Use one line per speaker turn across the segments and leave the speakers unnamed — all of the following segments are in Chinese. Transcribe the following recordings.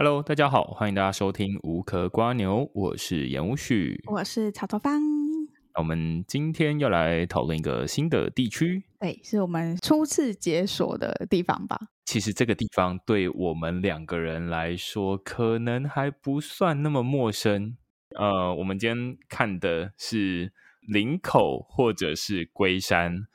Hello，大家好，欢迎大家收听无壳瓜牛，我是严无旭，
我是草头方。
我们今天要来讨论一个新的地区，
对，是我们初次解锁的地方吧？
其实这个地方对我们两个人来说，可能还不算那么陌生。呃，我们今天看的是林口或者是龟山，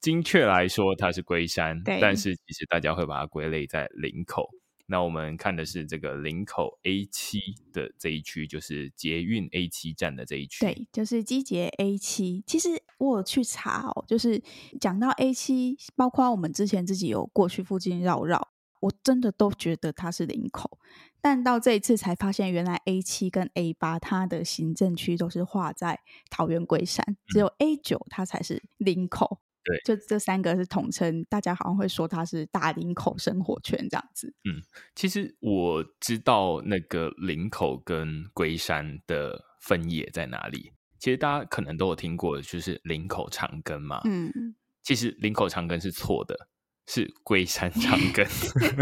精确来说它是龟山，对，但是其实大家会把它归类在林口。那我们看的是这个林口 A 七的这一区，就是捷运 A 七站的这一区。
对，就是机捷 A 七。其实我有去查哦，就是讲到 A 七，包括我们之前自己有过去附近绕绕，我真的都觉得它是林口。但到这一次才发现，原来 A 七跟 A 八它的行政区都是划在桃园龟山，只有 A 九它才是林口。
对，
就这三个是统称，大家好像会说它是大林口生活圈这样子。
嗯，其实我知道那个林口跟龟山的分野在哪里。其实大家可能都有听过，就是林口长庚嘛。嗯，其实林口长庚是错的。是龟山长庚，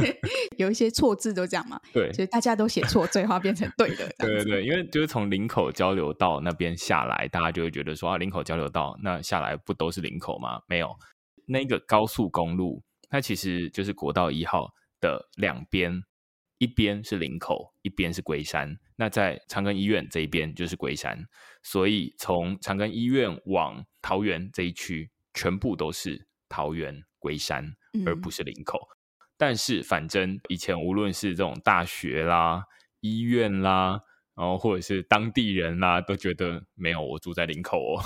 有一些错字都这样嘛？
对，
所以大家都写错，最后变成对的。
对对对，因为就是从林口交流道那边下来，大家就会觉得说啊，林口交流道那下来不都是林口吗？没有，那个高速公路它其实就是国道一号的两边，一边是林口，一边是龟山。那在长庚医院这一边就是龟山，所以从长庚医院往桃园这一区，全部都是桃园龟山。而不是领口，嗯、但是反正以前无论是这种大学啦、医院啦，然后或者是当地人啦，都觉得没有我住在林口哦。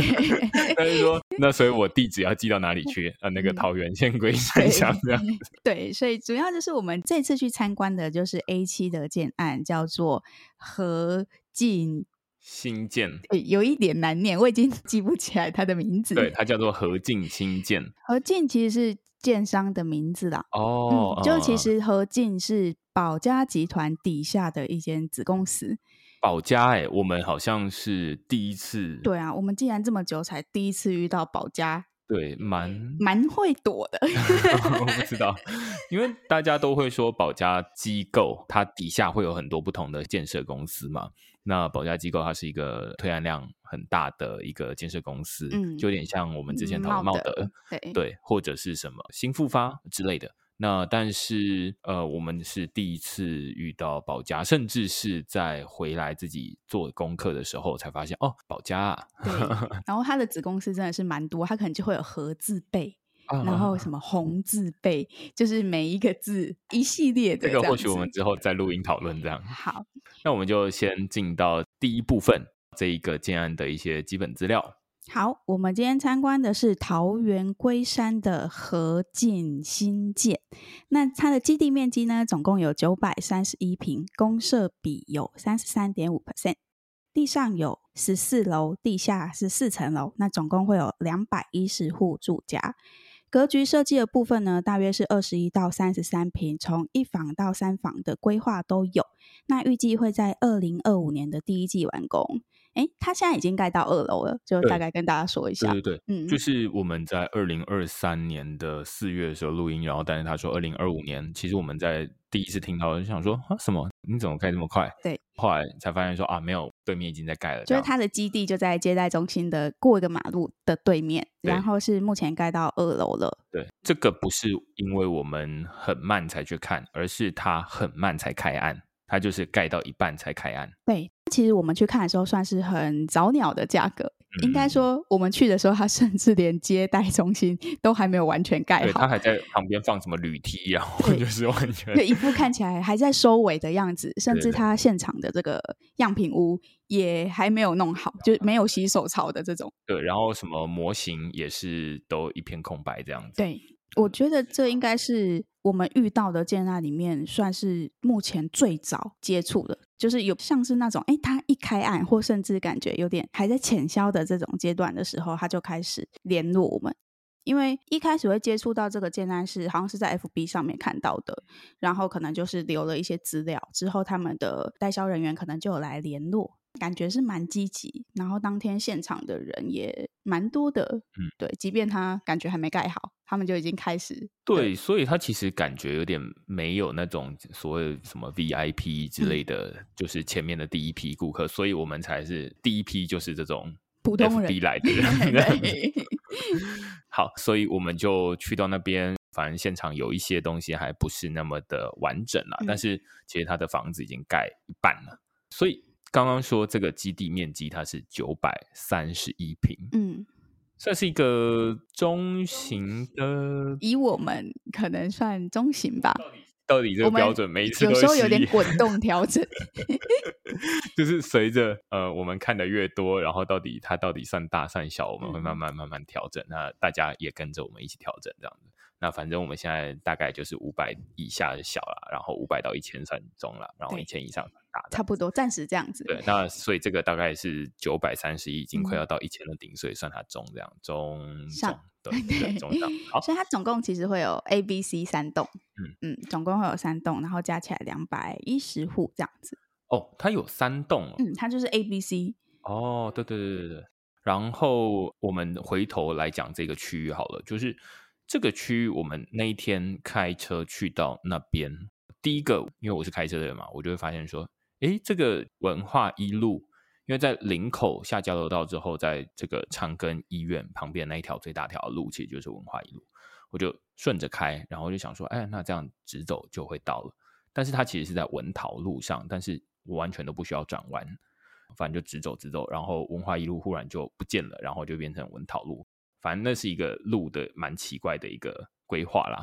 但是说，那所以我地址要寄到哪里去？呃，那个桃园县龟山乡这样。
对，所以主要就是我们这次去参观的就是 A 七的建案，叫做何进
新建。
有一点难念，我已经 记不起来它的名字。
对，它叫做何进新建。
何进其实是。建商的名字啦，哦、嗯，就其实和进是宝佳集团底下的一间子公司。
宝佳，哎，我们好像是第一次。
对啊，我们竟然这么久才第一次遇到宝佳，
对，蛮
蛮会躲的。
我不知道，因为大家都会说保家机构，它底下会有很多不同的建设公司嘛。那保家机构它是一个推案量很大的一个建设公司，嗯，就有点像我们之前讨论茂德，对，或者是什么新复发之类的。那但是呃，我们是第一次遇到保家，甚至是在回来自己做功课的时候才发现哦，保家啊。
对，然后它的子公司真的是蛮多，它可能就会有合字辈。然后什么红字辈，就是每一个字一系列的。
这个或许我们之后再录音讨论这样。
好，
那我们就先进到第一部分，这一个建案的一些基本资料。
好，我们今天参观的是桃园龟山的合进新建。那它的基地面积呢，总共有九百三十一平，公设比有三十三点五 percent。地上有十四楼，地下是四层楼，那总共会有两百一十户住家。格局设计的部分呢，大约是二十一到三十三平，从一房到三房的规划都有。那预计会在二零二五年的第一季完工。诶，它现在已经盖到二楼了，就大概跟大家说一下。
对对对，嗯，就是我们在二零二三年的四月的时候录音，然后但是他说二零二五年，其实我们在第一次听到就想说啊什么？你怎么盖这么快？对，后来才发现说啊没有，对面已经在盖了。
就是他的基地就在接待中心的过一个马路的对面，然后是目前盖到二楼了。
对，这个不是因为我们很慢才去看，而是他很慢才开案。它就是盖到一半才开案。
对，其实我们去看的时候算是很早鸟的价格。嗯、应该说，我们去的时候，它甚至连接待中心都还没有完全盖好。
对，它还在旁边放什么铝梯啊，或者是完全
对一副看起来还在收尾的样子。甚至它现场的这个样品屋也还没有弄好，就没有洗手槽的这种。
对，然后什么模型也是都一片空白这样子。
对，我觉得这应该是。我们遇到的建案里面，算是目前最早接触的，就是有像是那种，哎，他一开案，或甚至感觉有点还在潜销的这种阶段的时候，他就开始联络我们。因为一开始会接触到这个建案是，好像是在 FB 上面看到的，然后可能就是留了一些资料，之后他们的代销人员可能就有来联络。感觉是蛮积极，然后当天现场的人也蛮多的，嗯，对，即便他感觉还没盖好，他们就已经开始。
对，对所以他其实感觉有点没有那种所谓什么 VIP 之类的，嗯、就是前面的第一批顾客，所以我们才是第一批，就是这种
普通人
来的 人。好，所以我们就去到那边，反正现场有一些东西还不是那么的完整了，嗯、但是其实他的房子已经盖一半了，所以。刚刚说这个基地面积它是九百三十一平，嗯，算是一个中型的，
以我们可能算中型吧。
到底这个标准每一次
有时候有点滚动 调整，
就是随着呃我们看的越多，然后到底它到底算大算小，我们会慢慢慢慢调整。嗯、那大家也跟着我们一起调整这样子。那反正我们现在大概就是五百以下的小了，然后五百到一千算中了，然后一千以上算
差不多暂时这样子。
对，那所以这个大概是九百三十一，已经快要到一千的顶，所以算它中这样中上中对，对中上。好，
所以它总共其实会有 A、B、C 三栋，嗯嗯，总共会有三栋，然后加起来两百一十户这样子。
哦，它有三栋，哦，
嗯，它就是 A、B、C。
哦，对对对对对。然后我们回头来讲这个区域好了，就是。这个区域，我们那一天开车去到那边，第一个，因为我是开车的人嘛，我就会发现说，诶，这个文化一路，因为在林口下交流道之后，在这个长庚医院旁边那一条最大条路，其实就是文化一路，我就顺着开，然后就想说，哎，那这样直走就会到了。但是它其实是在文桃路上，但是我完全都不需要转弯，反正就直走直走，然后文化一路忽然就不见了，然后就变成文桃路。反正那是一个路的蛮奇怪的一个规划啦，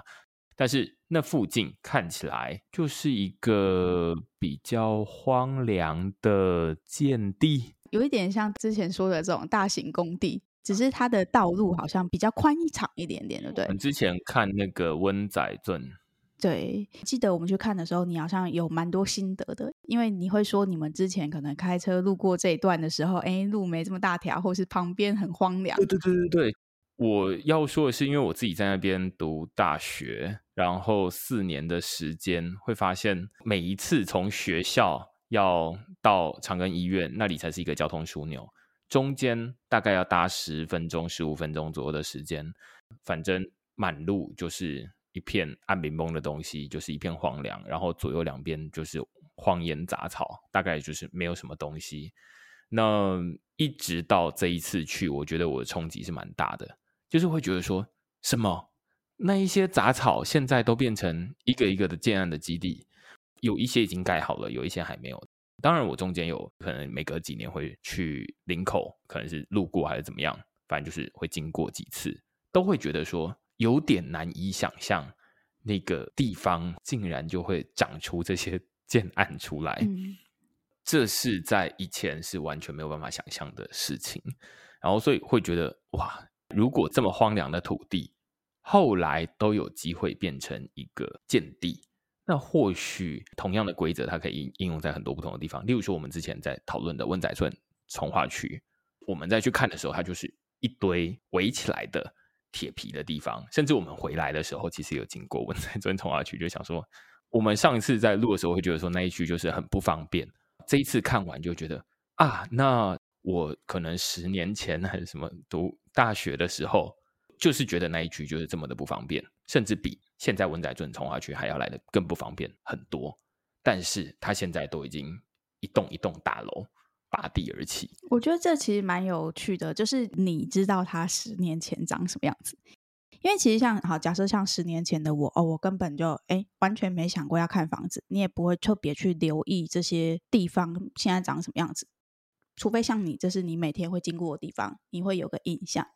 但是那附近看起来就是一个比较荒凉的建地，
有一点像之前说的这种大型工地，只是它的道路好像比较宽敞一点点，对不对？
我们之前看那个温仔镇，
对，记得我们去看的时候，你好像有蛮多心得的，因为你会说你们之前可能开车路过这一段的时候，哎，路没这么大条，或是旁边很荒凉。
对对对对对。我要说的是，因为我自己在那边读大学，然后四年的时间，会发现每一次从学校要到长庚医院那里才是一个交通枢纽，中间大概要搭十分钟、十五分钟左右的时间，反正满路就是一片暗冰崩的东西，就是一片荒凉，然后左右两边就是荒烟杂草，大概就是没有什么东西。那一直到这一次去，我觉得我的冲击是蛮大的。就是会觉得说什么那一些杂草现在都变成一个一个的建案的基地，有一些已经盖好了，有一些还没有。当然，我中间有可能每隔几年会去林口，可能是路过还是怎么样，反正就是会经过几次，都会觉得说有点难以想象那个地方竟然就会长出这些 建案出来。嗯，这是在以前是完全没有办法想象的事情。然后所以会觉得哇。如果这么荒凉的土地，后来都有机会变成一个建地，那或许同样的规则，它可以应用在很多不同的地方。例如说，我们之前在讨论的温仔村重化区，我们再去看的时候，它就是一堆围起来的铁皮的地方。甚至我们回来的时候，其实有经过温仔村重化区，就想说，我们上一次在录的时候会觉得说那一区就是很不方便，这一次看完就觉得啊，那。我可能十年前还是什么读大学的时候，就是觉得那一区就是这么的不方便，甚至比现在文仔圳重划区还要来的更不方便很多。但是它现在都已经一栋一栋大楼拔地而起。
我觉得这其实蛮有趣的，就是你知道它十年前长什么样子，因为其实像好假设像十年前的我哦，我根本就哎完全没想过要看房子，你也不会特别去留意这些地方现在长什么样子。除非像你，这是你每天会经过的地方，你会有个印象。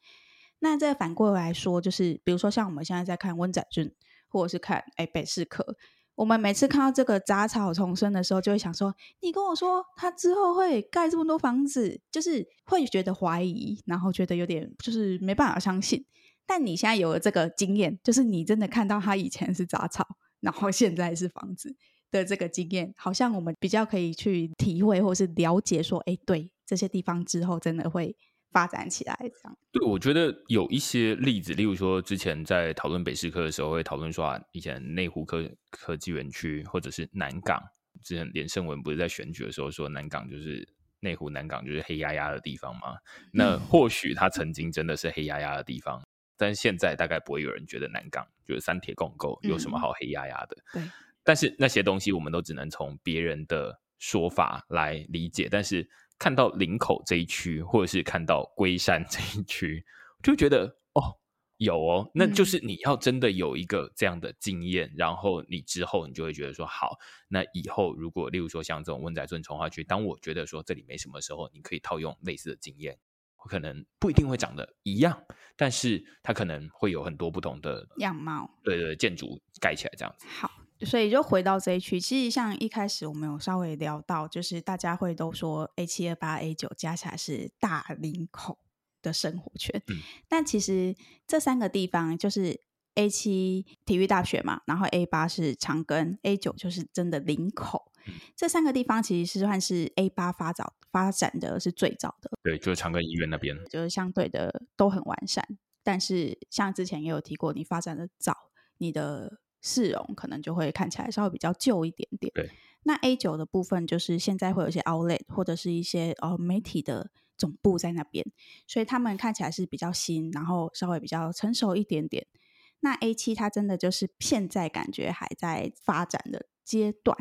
那再反过来说，就是比如说像我们现在在看温仔俊，或者是看哎北市科，我们每次看到这个杂草丛生的时候，就会想说：你跟我说他之后会盖这么多房子，就是会觉得怀疑，然后觉得有点就是没办法相信。但你现在有了这个经验，就是你真的看到他以前是杂草，然后现在是房子。的这个经验，好像我们比较可以去体会，或是了解说，哎，对这些地方之后真的会发展起来这样。
对，我觉得有一些例子，例如说之前在讨论北士科的时候，会讨论说啊，以前内湖科科技园区或者是南港，之前连胜文不是在选举的时候说南港就是内湖南港就是黑压压的地方吗？那或许它曾经真的是黑压压的地方，但是现在大概不会有人觉得南港就是三铁共构有什么好黑压压的。
对，
但是那些东西我们都只能从别人的说法来理解，但是看到林口这一区，或者是看到龟山 这一区，就觉得哦。有哦，那就是你要真的有一个这样的经验，嗯、然后你之后你就会觉得说好，那以后如果例如说像这种温仔圳重划区，当我觉得说这里没什么时候，你可以套用类似的经验，可能不一定会长得一样，但是它可能会有很多不同的
样貌，
对对，建筑盖起来这样子。
好，所以就回到这一区，其实像一开始我们有稍微聊到，就是大家会都说 A 七二八 A 九加起来是大林口。的生活圈，嗯，但其实这三个地方就是 A 七体育大学嘛，然后 A 八是长庚，A 九就是真的林口，嗯，这三个地方其实是算是 A 八发展发展的是最早的，
对，就是长庚医院那边，
就是相对的都很完善，但是像之前也有提过，你发展的早，你的市容可能就会看起来稍微比较旧一点点，
对。
那 A 九的部分就是现在会有一些 Outlet 或者是一些呃媒体的。总部在那边，所以他们看起来是比较新，然后稍微比较成熟一点点。那 A 七它真的就是现在感觉还在发展的阶段，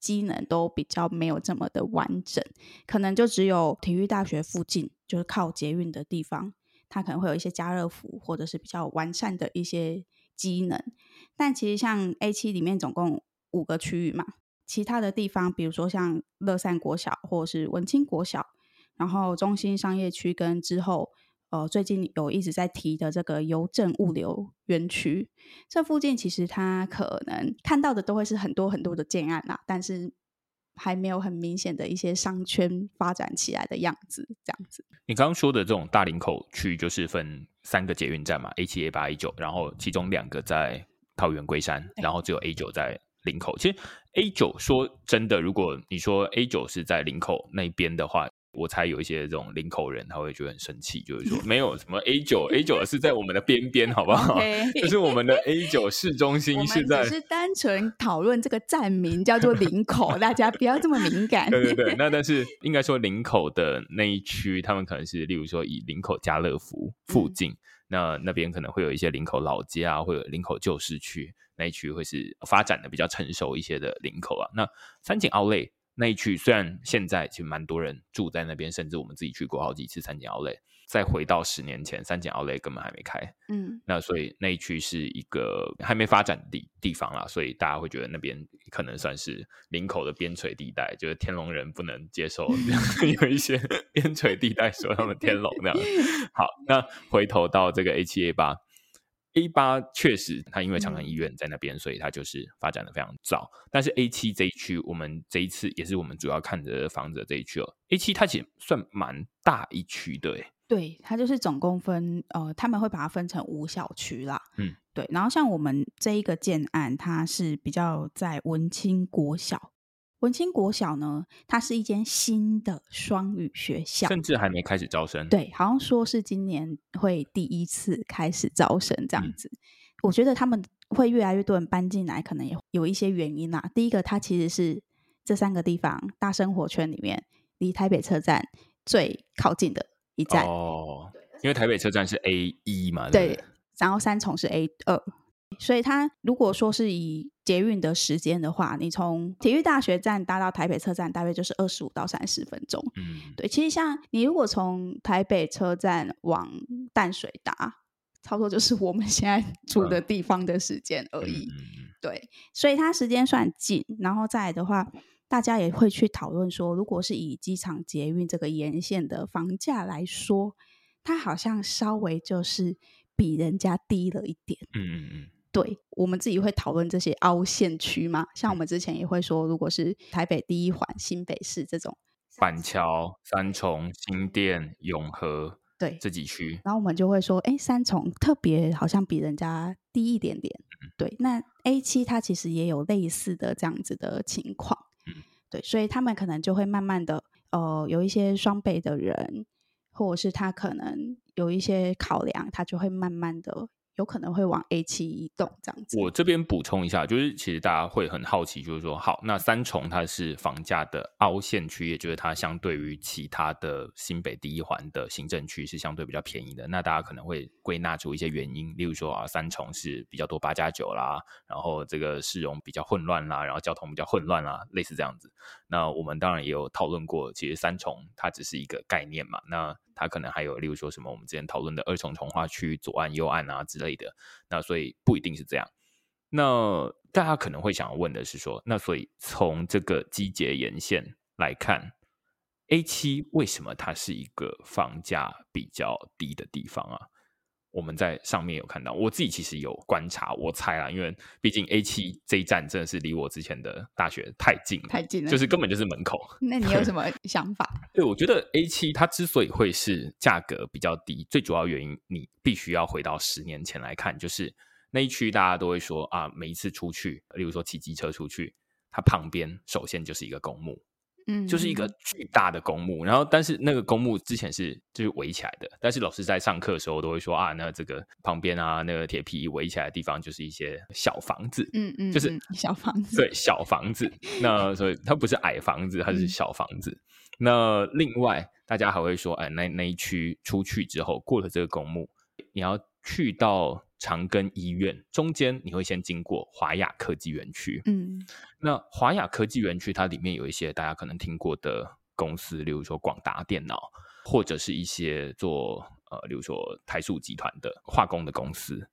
机能都比较没有这么的完整，可能就只有体育大学附近，就是靠捷运的地方，它可能会有一些家乐福或者是比较完善的一些机能。但其实像 A 七里面总共五个区域嘛，其他的地方，比如说像乐善国小或者是文清国小。然后中心商业区跟之后，呃，最近有一直在提的这个邮政物流园区，这附近其实它可能看到的都会是很多很多的建案啦，但是还没有很明显的一些商圈发展起来的样子。这样子，
你刚刚说的这种大林口区，就是分三个捷运站嘛，A 七、A 八、A 九，然后其中两个在桃园龟山，然后只有 A 九在林口。其实 A 九说真的，如果你说 A 九是在林口那边的话。我猜有一些这种林口人，他会觉得很生气，就是说 没有什么 A 九，A 九是在我们的边边，好不好. 就是我们的 A 九市中心是在，
只是单纯讨论这个站名叫做林口，大家不要这么敏感。
对对对，那但是应该说林口的那一区，他们可能是例如说以林口家乐福附近，嗯、那那边可能会有一些林口老街啊，会有林口旧市区那一区会是发展的比较成熟一些的林口啊。那三井奥莱。那一区虽然现在其实蛮多人住在那边，甚至我们自己去过好几次三井奥莱。再回到十年前，三井奥莱根本还没开，嗯，那所以那一区是一个还没发展的地地方啦，所以大家会觉得那边可能算是林口的边陲地带，就是天龙人不能接受 有一些边陲地带说他们天龙那样。好，那回头到这个 A 七 A 八。A 八确实，它因为长庚医院在那边，嗯，所以它就是发展的非常早。但是 A 七这一区，我们这一次也是我们主要看的房子的这一区哦。A 七它其实算蛮大一区的，诶，
对，它就是总共分呃，他们会把它分成五小区啦。
嗯，
对。然后像我们这一个建案，它是比较在文清国小。文清国小呢，它是一间新的双语学校，
甚至还没开始招生。
对，好像说是今年会第一次开始招生这样子。嗯、我觉得他们会越来越多人搬进来，可能也有一些原因啦。第一个，它其实是这三个地方大生活圈里面离台北车站最靠近的一站
哦。因为台北车站是 A 一嘛，对，
对，然后三重是 A 二。所以，它如果说是以捷运的时间的话，你从体育大学站搭到台北车站，大约就是二十五到三十分钟。嗯，对。其实，像你如果从台北车站往淡水搭，差不多就是我们现在住的地方的时间而已。嗯。对，所以它时间算近。然后再来的话，大家也会去讨论说，如果是以机场捷运这个沿线的房价来说，它好像稍微就是比人家低了一点。嗯嗯嗯。对，我们自己会讨论这些凹陷区嘛，像我们之前也会说，如果是台北第一环、新北市这种
板桥、三重、新店、永和，
对
这几区，
然后我们就会说，哎，三重特别好像比人家低一点点。嗯、对，那 A 七它其实也有类似的这样子的情况。对，所以他们可能就会慢慢的，呃，有一些双倍的人，或者是他可能有一些考量，他就会慢慢的。有可能会往 A 七移动这样子。
我这边补充一下，就是其实大家会很好奇，就是说，好，那三重它是房价的凹陷区，也就是它相对于其他的新北第一环的行政区是相对比较便宜的。那大家可能会归纳出一些原因，例如说啊，三重是比较多八加九啦，然后这个市容比较混乱啦，然后交通比较混乱啦，类似这样子。那我们当然也有讨论过，其实三重它只是一个概念嘛，那它可能还有例如说什么我们之前讨论的二重重化区左岸右岸啊之类的，那所以不一定是这样。那大家可能会想要问的是说，那所以从这个季节沿线来看，A 七为什么它是一个房价比较低的地方啊？我们在上面有看到，我自己其实有观察，我猜啊，因为毕竟 A 七这一站真的是离我之前的大学太近了，
太近了，
就是根本就是门口。
那你有什么想法？
对，我觉得 A 七它之所以会是价格比较低，最主要原因你必须要回到十年前来看，就是那一区大家都会说啊，每一次出去，例如说骑机车出去，它旁边首先就是一个公墓。嗯，就是一个巨大的公墓，然后但是那个公墓之前是就是围起来的，但是老师在上课的时候都会说啊，那这个旁边啊那个铁皮围起来的地方就是一些小房子，嗯嗯，就是
小房子，
对，小房子。那所以它不是矮房子，它是小房子。嗯、那另外大家还会说，哎，那那一区出去之后过了这个公墓，你要去到。长庚医院中间，你会先经过华亚科技园区。嗯，那华亚科技园区它里面有一些大家可能听过的公司，例如说广达电脑，或者是一些做呃，例如说台塑集团的化工的公司，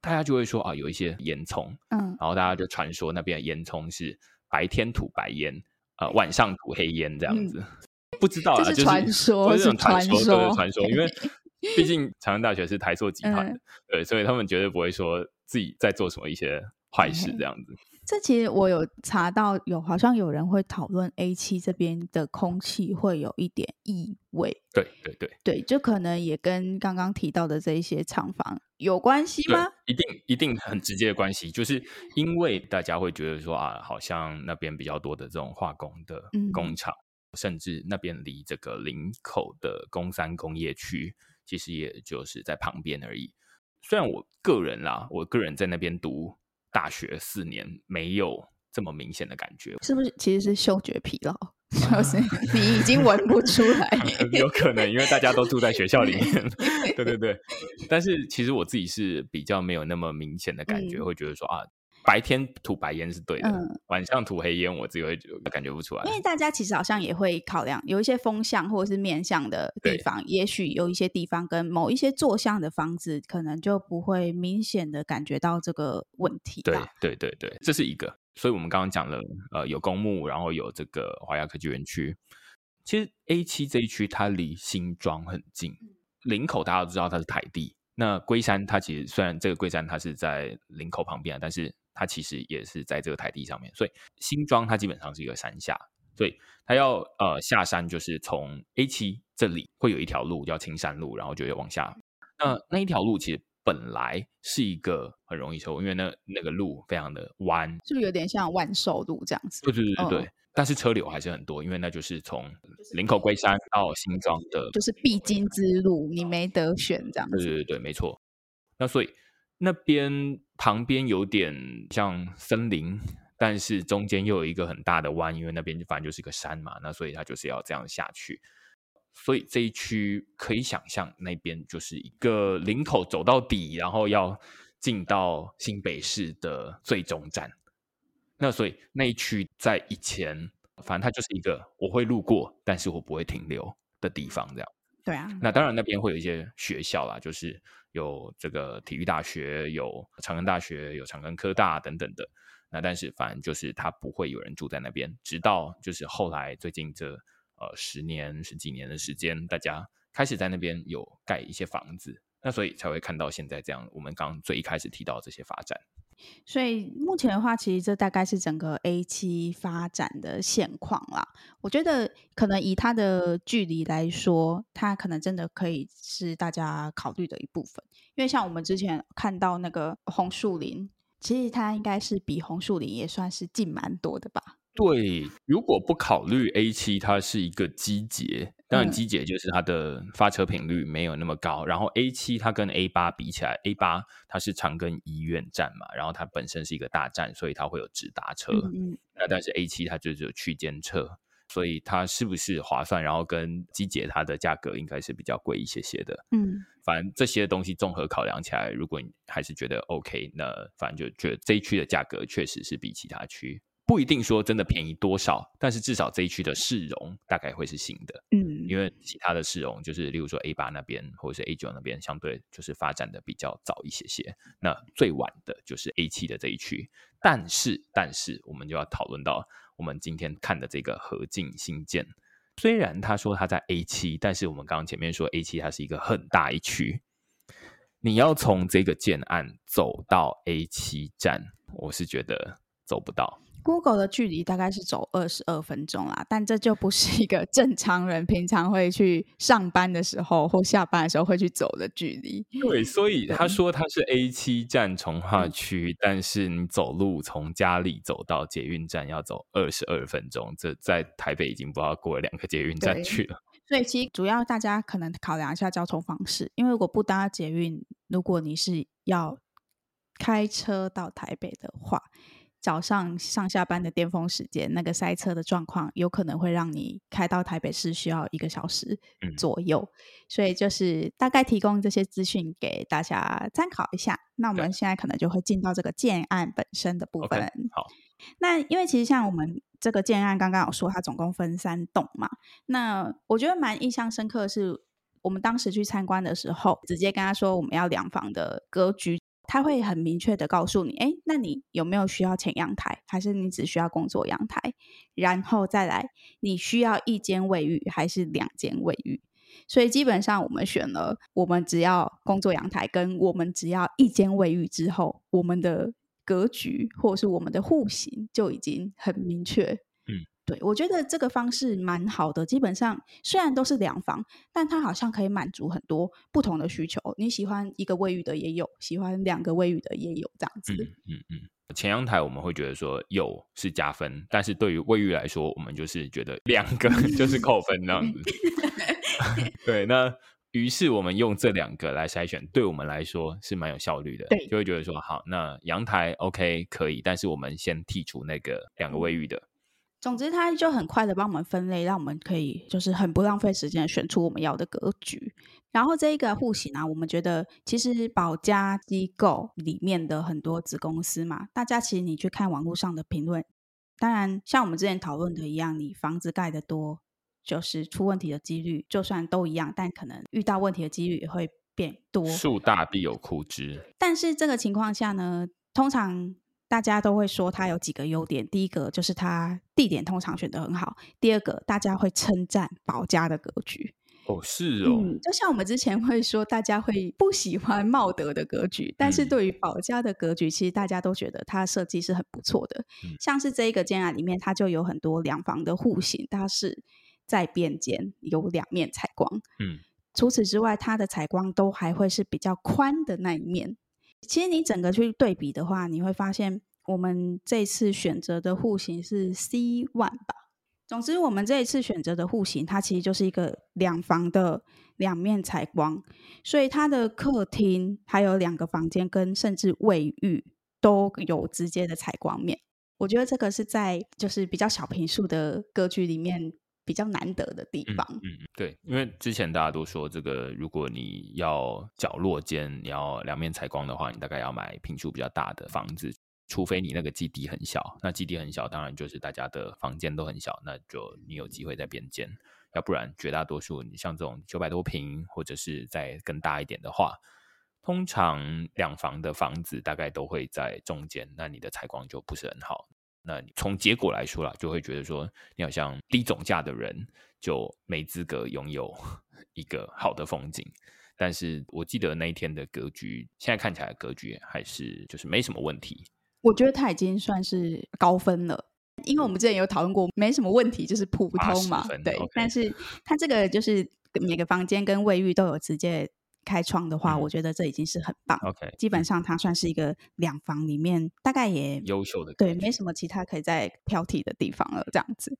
大家就会说啊，有一些烟囱，嗯，然后大家就传说那边的烟囱是白天吐白烟，呃，晚上吐黑烟这样子。嗯、不知道啊，
就是传说，
就是传说，传说，因为。毕竟长安大学是台塑集团的，嗯，对，所以他们绝对不会说自己在做什么一些坏事这样子。嗯、
这其实我有查到，有好像有人会讨论 A 七这边的空气会有一点异味。
对对对
对，就可能也跟刚刚提到的这一些厂房有关系吗？
一定一定很直接的关系，就是因为大家会觉得说啊，好像那边比较多的这种化工的工厂，嗯、甚至那边离这个林口的工山工业区。其实也就是在旁边而已。虽然我个人啦，我个人在那边读大学四年，没有这么明显的感觉。
是不是？其实是嗅觉疲劳，就是 你已经闻不出来。
有可能，因为大家都住在学校里面。对对对。但是其实我自己是比较没有那么明显的感觉，嗯、会觉得说啊。白天吐白烟是对的，嗯、晚上吐黑烟我自己会感觉不出来。
因为大家其实好像也会考量，有一些风向或者是面向的地方，也许有一些地方跟某一些坐向的房子，可能就不会明显的感觉到这个问题。
对对对对，这是一个。所以我们刚刚讲了，呃，有公墓，然后有这个华亚科技园区。其实 A 七这一区它离新庄很近，林口大家都知道它是台地。那龟山它其实虽然这个龟山它是在林口旁边，但是它其实也是在这个台地上面，所以新庄它基本上是一个山下，所以它要呃下山就是从 A 七这里会有一条路叫青山路，然后就会往下。那那一条路其实本来是一个很容易修，因为那那个路非常的弯，
是不是有点像万寿路这样子？
对对对对对。哦、但是车流还是很多，因为那就是从林口龟山到新庄的，
就是必经之路，你没得选这样子。
对对对对，没错。那所以。那边旁边有点像森林，但是中间又有一个很大的弯，因为那边就反正就是个山嘛，那所以它就是要这样下去。所以这一区可以想象，那边就是一个林口走到底，然后要进到新北市的最终站。那所以那一区在以前，反正它就是一个我会路过，但是我不会停留的地方，这样。
对啊。
那当然那边会有一些学校啦，就是。有这个体育大学，有长庚大学，有长庚科大等等的。那但是反正就是他不会有人住在那边，直到就是后来最近这呃十年十几年的时间，大家开始在那边有盖一些房子，那所以才会看到现在这样。我们刚最一开始提到这些发展。
所以目前的话，其实这大概是整个 A 七发展的现况啦。我觉得可能以它的距离来说，它可能真的可以是大家考虑的一部分。因为像我们之前看到那个红树林，其实它应该是比红树林也算是近蛮多的吧。
对，如果不考虑 A 七，它是一个机捷，当然机捷就是它的发车频率没有那么高。嗯、然后 A 七它跟 A 八比起来，A 八它是长庚医院站嘛，然后它本身是一个大站，所以它会有直达车。嗯，那但是 A 七它就只有区间车，所以它是不是划算？然后跟机捷它的价格应该是比较贵一些些的。嗯，反正这些东西综合考量起来，如果你还是觉得 OK，那反正就觉得这一区的价格确实是比其他区。不一定说真的便宜多少，但是至少这一区的市容大概会是新的，嗯，因为其他的市容就是，例如说 A 八那边或者是 A 九那边，相对就是发展的比较早一些些。那最晚的就是 A 七的这一区，但是但是我们就要讨论到我们今天看的这个合进新建，虽然他说他在 A 七，但是我们刚刚前面说 A 七它是一个很大一区，你要从这个建案走到 A 七站，我是觉得走不到。
Google 的距离大概是走二十二分钟啦，但这就不是一个 正常人平常会去上班的时候或下班的时候会去走的距离。
对，所以他说他是 A 七站从化区，嗯，但是你走路从家里走到捷运站要走二十二分钟，这在台北已经不知道过了两个捷运站去了。
所以其实主要大家可能考量一下交通方式，因为如果不搭捷运，如果你是要开车到台北的话。早上上下班的巅峰时间，那个塞车的状况有可能会让你开到台北市需要一个小时左右，嗯、所以就是大概提供这些资讯给大家参考一下。那我们现在可能就会进到这个建案本身的部分。Okay, 好，那因为其实像我们这个建案刚刚有说，它总共分三栋嘛。那我觉得蛮印象深刻的是，我们当时去参观的时候，直接跟他说我们要两房的格局。他会很明确的告诉你，哎，那你有没有需要前阳台，还是你只需要工作阳台？然后再来，你需要一间卫浴还是两间卫浴？所以基本上我们选了，我们只要工作阳台，跟我们只要一间卫浴之后，我们的格局或者是我们的户型就已经很明确。对，我觉得这个方式蛮好的。基本上虽然都是两房，但它好像可以满足很多不同的需求。你喜欢一个卫浴的也有，喜欢两个卫浴的也有，这样子。
嗯嗯嗯。前阳台我们会觉得说有是加分，但是对于卫浴来说，我们就是觉得两个 就是扣分这样子。对，那于是我们用这两个来筛选，对我们来说是蛮有效率的。对，就会觉得说好，那阳台 OK 可以，但是我们先剔除那个两个卫浴的。
总之，它就很快的帮我们分类，让我们可以就是很不浪费时间选出我们要的格局。然后这一个户型啊，我们觉得其实保家机构里面的很多子公司嘛，大家其实你去看网络上的评论，当然像我们之前讨论的一样，你房子盖得多，就是出问题的几率就算都一样，但可能遇到问题的几率也会变多。
树大必有枯枝。
但是这个情况下呢，通常。大家都会说它有几个优点，第一个就是它地点通常选得很好，第二个大家会称赞保家的格局。
哦，是哦，
嗯，就像我们之前会说，大家会不喜欢茂德的格局，但是对于保家的格局，其实大家都觉得它设计是很不错的。嗯，像是这一个建案里面，它就有很多两房的户型，它是在边间有两面采光。嗯，除此之外，它的采光都还会是比较宽的那一面。其实你整个去对比的话，你会发现我们这次选择的户型是 C one 吧。总之，我们这一次选择的户型，它其实就是一个两房的两面采光，所以它的客厅还有两个房间跟甚至卫浴都有直接的采光面。我觉得这个是在就是比较小平数的格局里面。比较难得的地方，
嗯，嗯，对，因为之前大家都说，这个如果你要角落间，你要两面采光的话，你大概要买平数比较大的房子，除非你那个基地很小，那基地很小，当然就是大家的房间都很小，那就你有机会在边间，要不然绝大多数你像这种九百多平，或者是再更大一点的话，通常两房的房子大概都会在中间，那你的采光就不是很好。那从结果来说啦，就会觉得说，你好像低总价的人就没资格拥有 一个好的风景。但是我记得那一天的格局，现在看起来格局还是就是没什么问题。
我觉得他已经算是高分了，因为我们之前有讨论过，没什么问题就是普通嘛，对。Okay. 但是他这个就是每个房间跟卫浴都有直接开窗的话，
嗯、
我觉得这已经是很棒。
OK，
基本上它算是一个两房里面大概也
优秀的，
对，没什么其他可以再挑剔的地方了。这样子，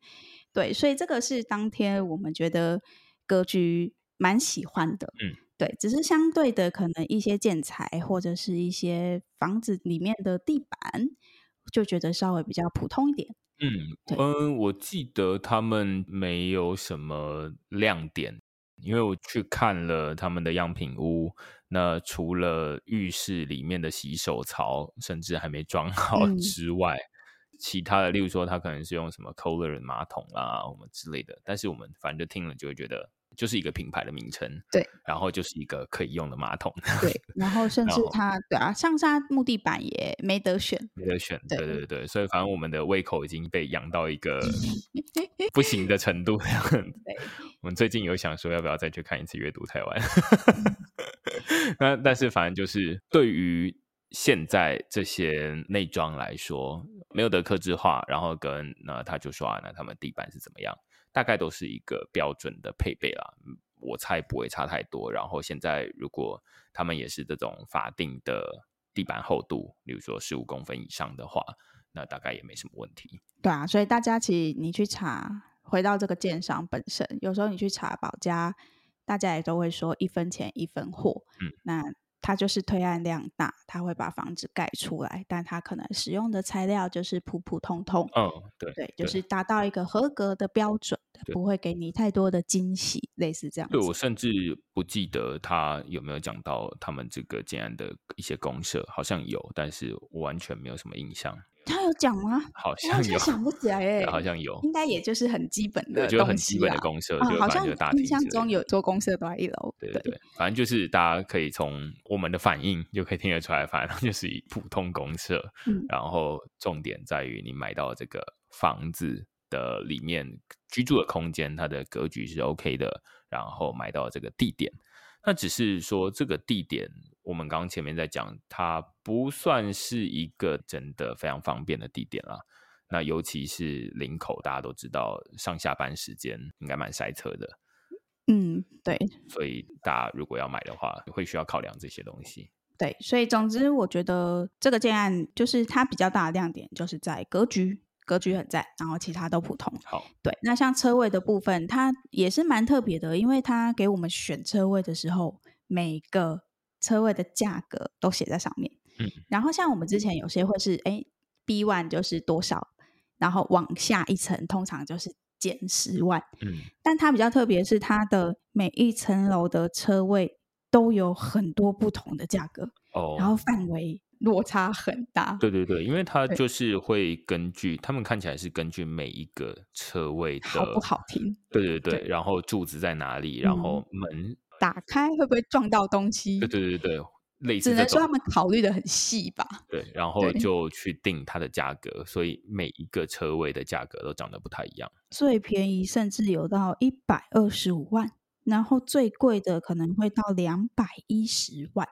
对，所以这个是当天我们觉得格局蛮喜欢的。嗯，对，只是相对的，可能一些建材或者是一些房子里面的地板，就觉得稍微比较普通一点。
嗯嗯，我记得他们没有什么亮点。因为我去看了他们的样品屋，那除了浴室里面的洗手槽甚至还没装好之外，嗯、其他的，例如说他可能是用什么 Kohler 马桶啊，我们之类的，但是我们反正就听了就会觉得。就是一个品牌的名称，
对，
然后就是一个可以用的马桶，
对，然后甚至它，对啊，上下木地板也没得选，
没得选，对对对，所以反正我们的胃口已经被养到一个 不行的程度。对，我们最近有想说要不要再去看一次阅读台湾，那但是反正就是对于现在这些内装来说，没有得克制化，然后跟那他就说啊，那他们地板是怎么样？大概都是一个标准的配备啦，我猜不会差太多。然后现在如果他们也是这种法定的地板厚度，比如说十五公分以上的话，那大概也没什么问题。
对啊，所以大家其实你去查，回到这个建商本身，有时候你去查保家，大家也都会说一分钱一分货。嗯，那。它就是推案量大，它会把房子盖出来，但它可能使用的材料就是普普通通。
嗯，对，
对，就是达到一个合格的标准，不会给你太多的惊喜，类似这样子。
对，我甚至不记得他有没有讲到他们这个建案的一些公社，好像有，但是我完全没有什么印象。
他有讲吗？
好像有，
想不起来哎，
好像有，
应该也就是很基本的
就很基本的公设，
好像印象中有做公设都在一楼。
对对对，反正就是大家可以从我们的反应就可以听得出来，反正就是以普通公设，然后重点在于你买到这个房子的里面居住的空间，它的格局是 OK 的，然后买到这个地点，那只是说这个地点。我们刚刚前面在讲，它不算是一个真的非常方便的地点啦。那尤其是林口，大家都知道上下班时间应该蛮塞车的。
嗯，对。
所以大家如果要买的话，会需要考量这些东西。
对，所以总之，我觉得这个建案就是它比较大的亮点，就是在格局，格局很赞，然后其他都普通。
好，
对。那像车位的部分，它也是蛮特别的，因为它给我们选车位的时候，每个。车位的价格都写在上面，嗯，然后像我们之前有些会是，哎，B one 就是多少，然后往下一层通常就是减十万，嗯，但它比较特别是它的每一层楼的车位都有很多不同的价格，哦，然后范围落差很大，
对对对，因为它就是会根据他们看起来是根据每一个车位的
好不好停，
对对对，对然后柱子在哪里，然后门。嗯
打开会不会撞到东西？
对对对对，类似
只能说他们考虑的很细吧。
对，然后就去定它的价格，所以每一个车位的价格都长得不太一样。
最便宜甚至有到一百二十五万，然后最贵的可能会到两百一十万。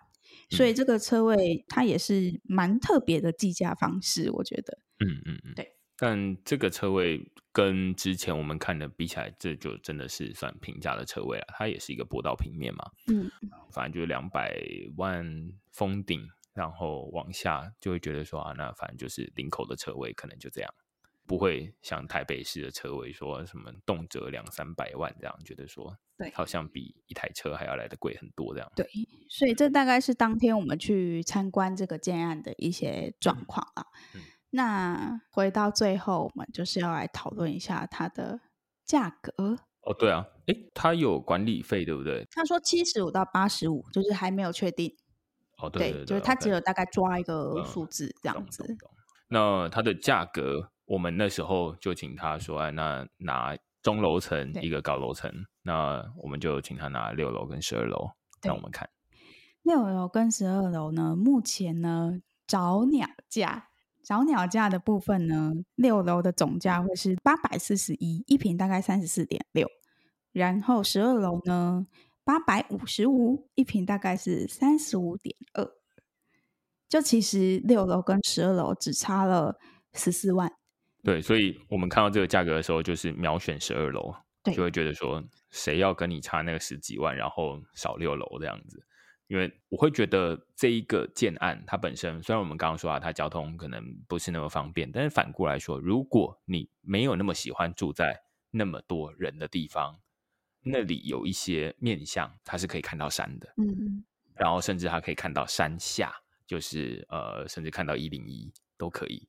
所以这个车位它也是蛮特别的计价方式，我觉得。
嗯嗯嗯，
对。
但这个车位跟之前我们看的比起来，这就真的是算平价的车位了。它也是一个坡道平面嘛，嗯，反正就是两百万封顶，然后往下就会觉得说啊，那反正就是领口的车位可能就这样，不会像台北市的车位说什么动辄两三百万这样，觉得说对，好像比一台车还要来的贵很多这样。
对，所以这大概是当天我们去参观这个建案的一些状况啊。嗯嗯那回到最后，我们就是要来讨论一下它的价格。
哦，对啊，诶，它有管理费，对不对？
他说七十五到八十五，就是还没有确定。
哦，对，对，对，对，
就是他只有大概抓一个数字这样子。嗯、
那它的价格，我们那时候就请他说，哎，那拿中楼层一个高楼层，那我们就请他拿六楼跟十二楼让我们看。
六楼跟十二楼呢，目前呢找鸟价。找鸟价的部分呢，六楼的总价会是八百四十一，一平大概三十四点六。然后十二楼呢，八百五十五，一平大概是三十五点二。就其实六楼跟十二楼只差了十四万。
对，所以我们看到这个价格的时候，就是秒选十二楼，就会觉得说，谁要跟你差那个十几万，然后少六楼这样子。因为我会觉得这一个建案它本身，虽然我们刚刚说啊，它交通可能不是那么方便，但是反过来说，如果你没有那么喜欢住在那么多人的地方，那里有一些面向，它是可以看到山的，嗯，然后甚至它可以看到山下，就是呃，甚至看到一零一都可以。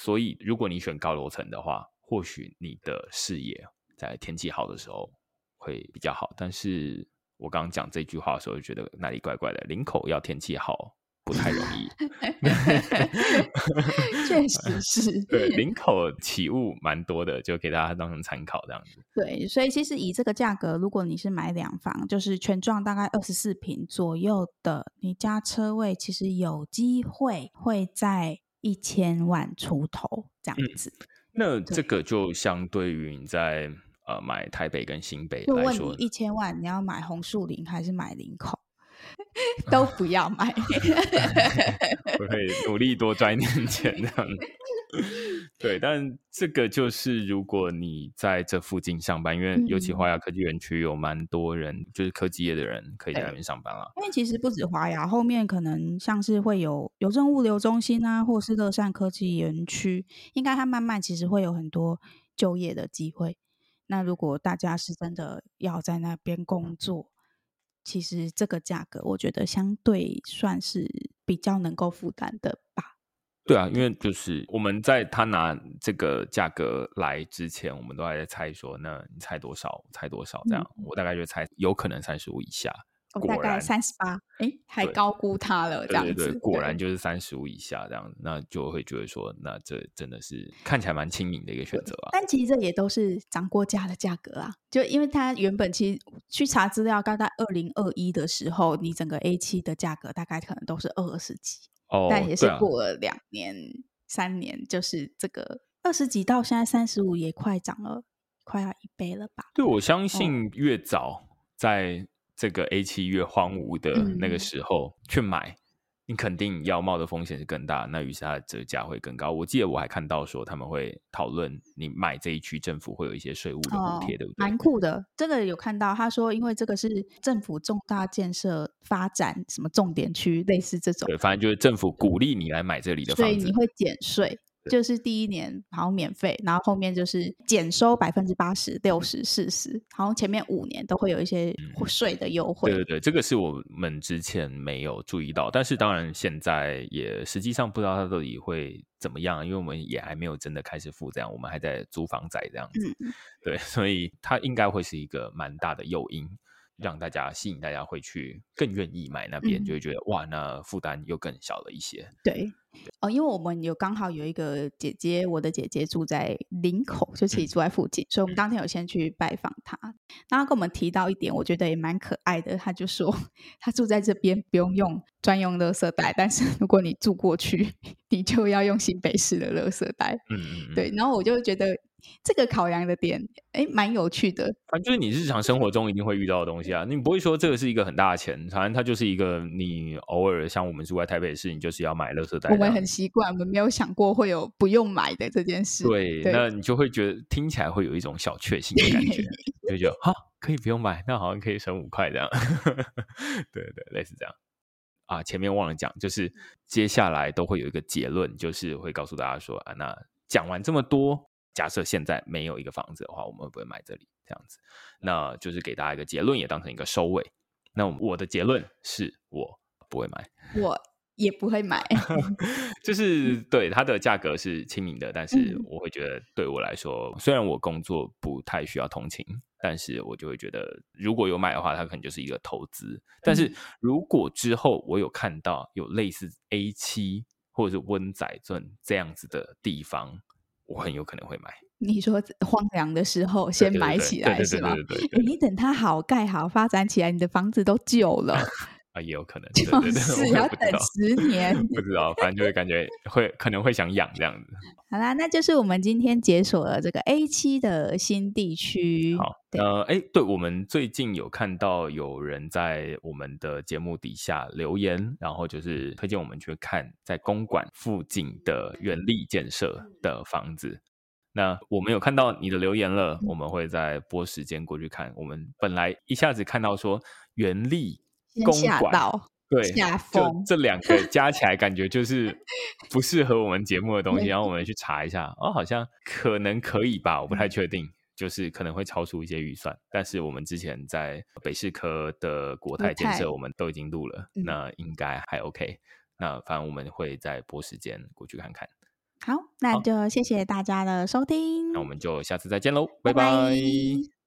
所以，如果你选高楼层的话，或许你的视野在天气好的时候会比较好。但是我刚刚讲这句话的时候，就觉得哪里怪怪的。林口要天气好不太容易，
确实 是。
对，林口起雾蛮多的，就给大家当成参考这样子。
对，所以其实以这个价格，如果你是买两房，就是全幢大概二十四平左右的，你加车位，其实有机会会在。一千万出头这样子，嗯，
那这个就相对于你在呃买台北跟新北
来说，一千万，你要买红树林还是买林口？都不 要买，
我会努力多赚一点钱这样。对，但这个就是如果你在这附近上班，因为尤其华亚科技园区有蛮多人，嗯、就是科技业的人可以在那边上班了。
因为其实不止华雅，后面可能像是会有邮政物流中心啊，或是乐善科技园区，应该它慢慢其实会有很多就业的机会。那如果大家是真的要在那边工作，其实这个价格我觉得相对算是比较能够负担的吧。
对啊，因为就是我们在他拿这个价格来之前，我们都还在猜说，那你猜多少？猜多少？这样，嗯、我大概就猜有可能三十五以下。
我大概三十八，哎，还高估他了，这样子。
对对对，果然就是三十五以下这样，那就会觉得说，那这真的是看起来蛮亲民的一个选择啊。
但其实这也都是涨过价的价格啊，就因为它原本其实去查资料，大概二零二一的时候，你整个 A 七的价格大概可能都是二十几。哦，但也是过了两年、啊、三年，就是这个二十几到现在三十五，也快涨了，快要一倍了吧？
对，我相信越早在这个 A 七越荒芜的那个时候去买。嗯你肯定要冒的风险是更大，那于是它的折价会更高。我记得我还看到说他们会讨论你买这一区政府会有一些税务的补贴，对不对？
蛮酷的，这个有看到。他说，因为这个是政府重大建设发展什么重点区，类似这种。
对，反正就是政府鼓励你来买这里的房子，
所以你会减税。就是第一年好像免费，然后后面就是减收百分之八十、六十、四十，好像前面五年都会有一些税的优惠。
对对对，这个是我们之前没有注意到，但是当然现在也实际上不知道它到底会怎么样，因为我们也还没有真的开始付这样，我们还在租房仔这样子。嗯、对，所以它应该会是一个蛮大的诱因，让大家吸引大家会去更愿意买那边，嗯、就会觉得哇，那负担又更小了一些。
对。哦，因为我们有刚好有一个姐姐，我的姐姐住在林口，就其实住在附近，所以我们当天有先去拜访她。那她跟我们提到一点，我觉得也蛮可爱的。她就说，她住在这边不用用专用垃圾袋，但是如果你住过去，你就要用新北市的垃圾袋。嗯，对。然后我就觉得。这个考量的点，哎，蛮有趣的。
反正就是你日常生活中一定会遇到的东西啊，你不会说这个是一个很大的钱，反正它就是一个你偶尔像我们住在台北市，你就是要买垃圾袋。
我们很习惯，我们没有想过会有不用买的这件事。
对，对那你就会觉得听起来会有一种小确幸的感觉，就觉得哈可以不用买，那好像可以省五块这样。对对，类似这样啊。前面忘了讲，就是接下来都会有一个结论，就是会告诉大家说啊，那讲完这么多。假设现在没有一个房子的话，我们会不会买这里？这样子，那就是给大家一个结论，也当成一个收尾。那我的结论是我不会买，
我也不会买。
就是对它的价格是亲民的，但是我会觉得对我来说，虽然我工作不太需要通勤，但是我就会觉得如果有买的话，它可能就是一个投资。但是如果之后我有看到有类似 A 七或者是温仔镇这样子的地方。我很有可能会买。
你说荒凉的时候先买起来是吧？你等它好盖好发展起来，你的房子都旧了
啊，也有可能，
就 是要等十年。
不知道，反正就会感觉会可能会想养这样子。
好啦，那就是我们今天解锁了这个 A 七的新地区。
好，呃，哎，对，我们最近有看到有人在我们的节目底下留言，然后就是推荐我们去看在公馆附近的元力建设的房子。那我们有看到你的留言了，我们会再拨时间过去看。我们本来一下子看到说元力公馆对，
下
就这两个加起来，感觉就是不适合我们节目的东西。然后我们去查一下，哦，好像可能可以吧，我不太确定，就是可能会超出一些预算。但是我们之前在北市科的国泰建设，我们都已经录了，那应该还 OK。那反正我们会再拨时间过去看看。
好，那就谢谢大家的收听，
那我们就下次再见喽，拜拜。拜拜。